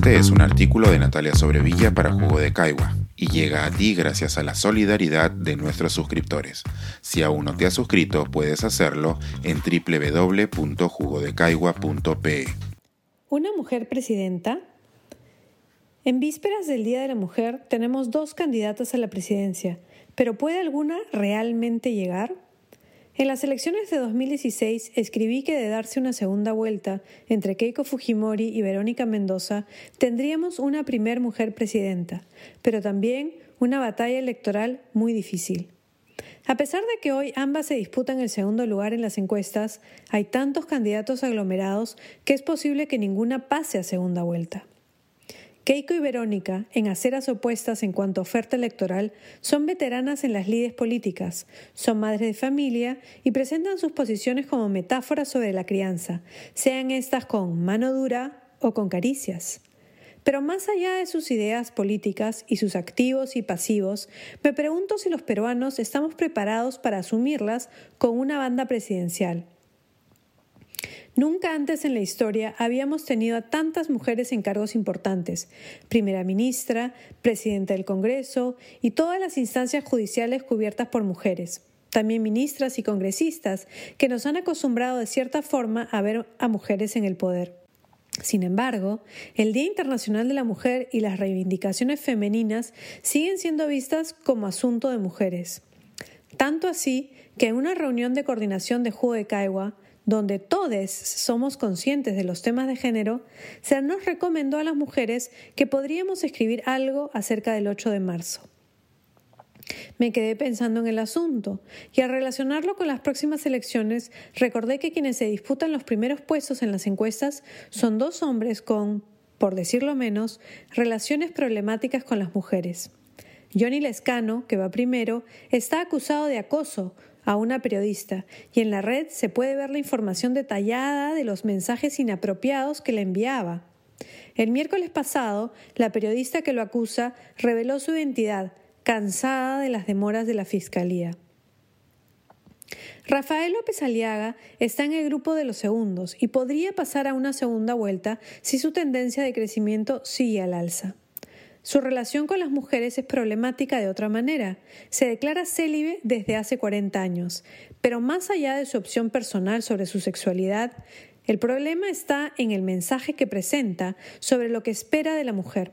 Este es un artículo de Natalia Sobrevilla para Jugo de Caigua y llega a ti gracias a la solidaridad de nuestros suscriptores. Si aún no te has suscrito, puedes hacerlo en www.jugodecaigua.pe. ¿Una mujer presidenta? En vísperas del Día de la Mujer tenemos dos candidatas a la presidencia, pero ¿puede alguna realmente llegar? En las elecciones de 2016 escribí que de darse una segunda vuelta entre Keiko Fujimori y Verónica Mendoza tendríamos una primer mujer presidenta, pero también una batalla electoral muy difícil. A pesar de que hoy ambas se disputan el segundo lugar en las encuestas, hay tantos candidatos aglomerados que es posible que ninguna pase a segunda vuelta. Keiko y Verónica, en aceras opuestas en cuanto a oferta electoral, son veteranas en las lides políticas, son madres de familia y presentan sus posiciones como metáforas sobre la crianza, sean estas con mano dura o con caricias. Pero más allá de sus ideas políticas y sus activos y pasivos, me pregunto si los peruanos estamos preparados para asumirlas con una banda presidencial. Nunca antes en la historia habíamos tenido a tantas mujeres en cargos importantes, primera ministra, presidenta del Congreso y todas las instancias judiciales cubiertas por mujeres. También ministras y congresistas que nos han acostumbrado de cierta forma a ver a mujeres en el poder. Sin embargo, el Día Internacional de la Mujer y las reivindicaciones femeninas siguen siendo vistas como asunto de mujeres. Tanto así que en una reunión de coordinación de Juego de Caigua, donde todos somos conscientes de los temas de género, se nos recomendó a las mujeres que podríamos escribir algo acerca del 8 de marzo. Me quedé pensando en el asunto y al relacionarlo con las próximas elecciones recordé que quienes se disputan los primeros puestos en las encuestas son dos hombres con, por decirlo menos, relaciones problemáticas con las mujeres. Johnny Lescano, que va primero, está acusado de acoso a una periodista y en la red se puede ver la información detallada de los mensajes inapropiados que le enviaba. El miércoles pasado, la periodista que lo acusa reveló su identidad, cansada de las demoras de la Fiscalía. Rafael López Aliaga está en el grupo de los segundos y podría pasar a una segunda vuelta si su tendencia de crecimiento sigue al alza. Su relación con las mujeres es problemática de otra manera. Se declara célibe desde hace 40 años, pero más allá de su opción personal sobre su sexualidad, el problema está en el mensaje que presenta sobre lo que espera de la mujer.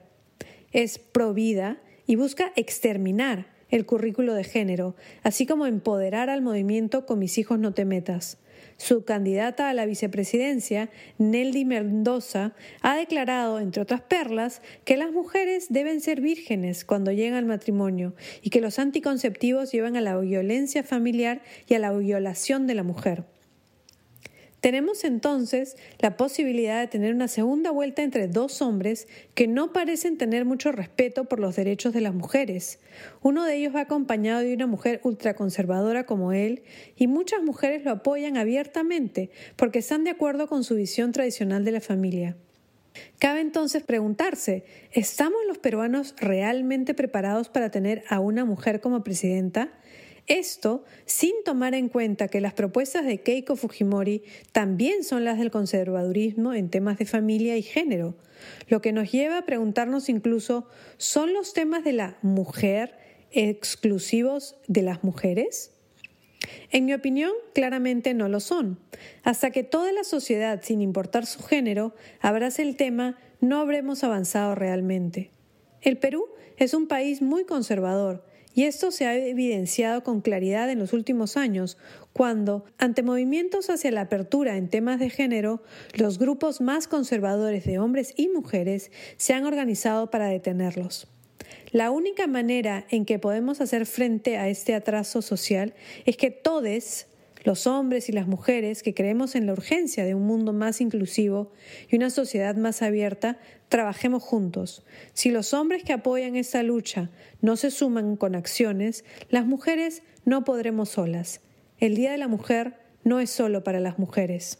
Es provida y busca exterminar el currículo de género, así como empoderar al movimiento con mis hijos no te metas. Su candidata a la vicepresidencia, Nelly Mendoza, ha declarado, entre otras perlas, que las mujeres deben ser vírgenes cuando llegan al matrimonio y que los anticonceptivos llevan a la violencia familiar y a la violación de la mujer. Tenemos entonces la posibilidad de tener una segunda vuelta entre dos hombres que no parecen tener mucho respeto por los derechos de las mujeres. Uno de ellos va acompañado de una mujer ultraconservadora como él y muchas mujeres lo apoyan abiertamente porque están de acuerdo con su visión tradicional de la familia. Cabe entonces preguntarse, ¿estamos los peruanos realmente preparados para tener a una mujer como presidenta? Esto sin tomar en cuenta que las propuestas de Keiko Fujimori también son las del conservadurismo en temas de familia y género, lo que nos lleva a preguntarnos incluso, ¿son los temas de la mujer exclusivos de las mujeres? En mi opinión, claramente no lo son. Hasta que toda la sociedad, sin importar su género, abrace el tema, no habremos avanzado realmente. El Perú es un país muy conservador, y esto se ha evidenciado con claridad en los últimos años, cuando, ante movimientos hacia la apertura en temas de género, los grupos más conservadores de hombres y mujeres se han organizado para detenerlos. La única manera en que podemos hacer frente a este atraso social es que todos, los hombres y las mujeres que creemos en la urgencia de un mundo más inclusivo y una sociedad más abierta, trabajemos juntos. Si los hombres que apoyan esta lucha no se suman con acciones, las mujeres no podremos solas. El Día de la Mujer no es solo para las mujeres.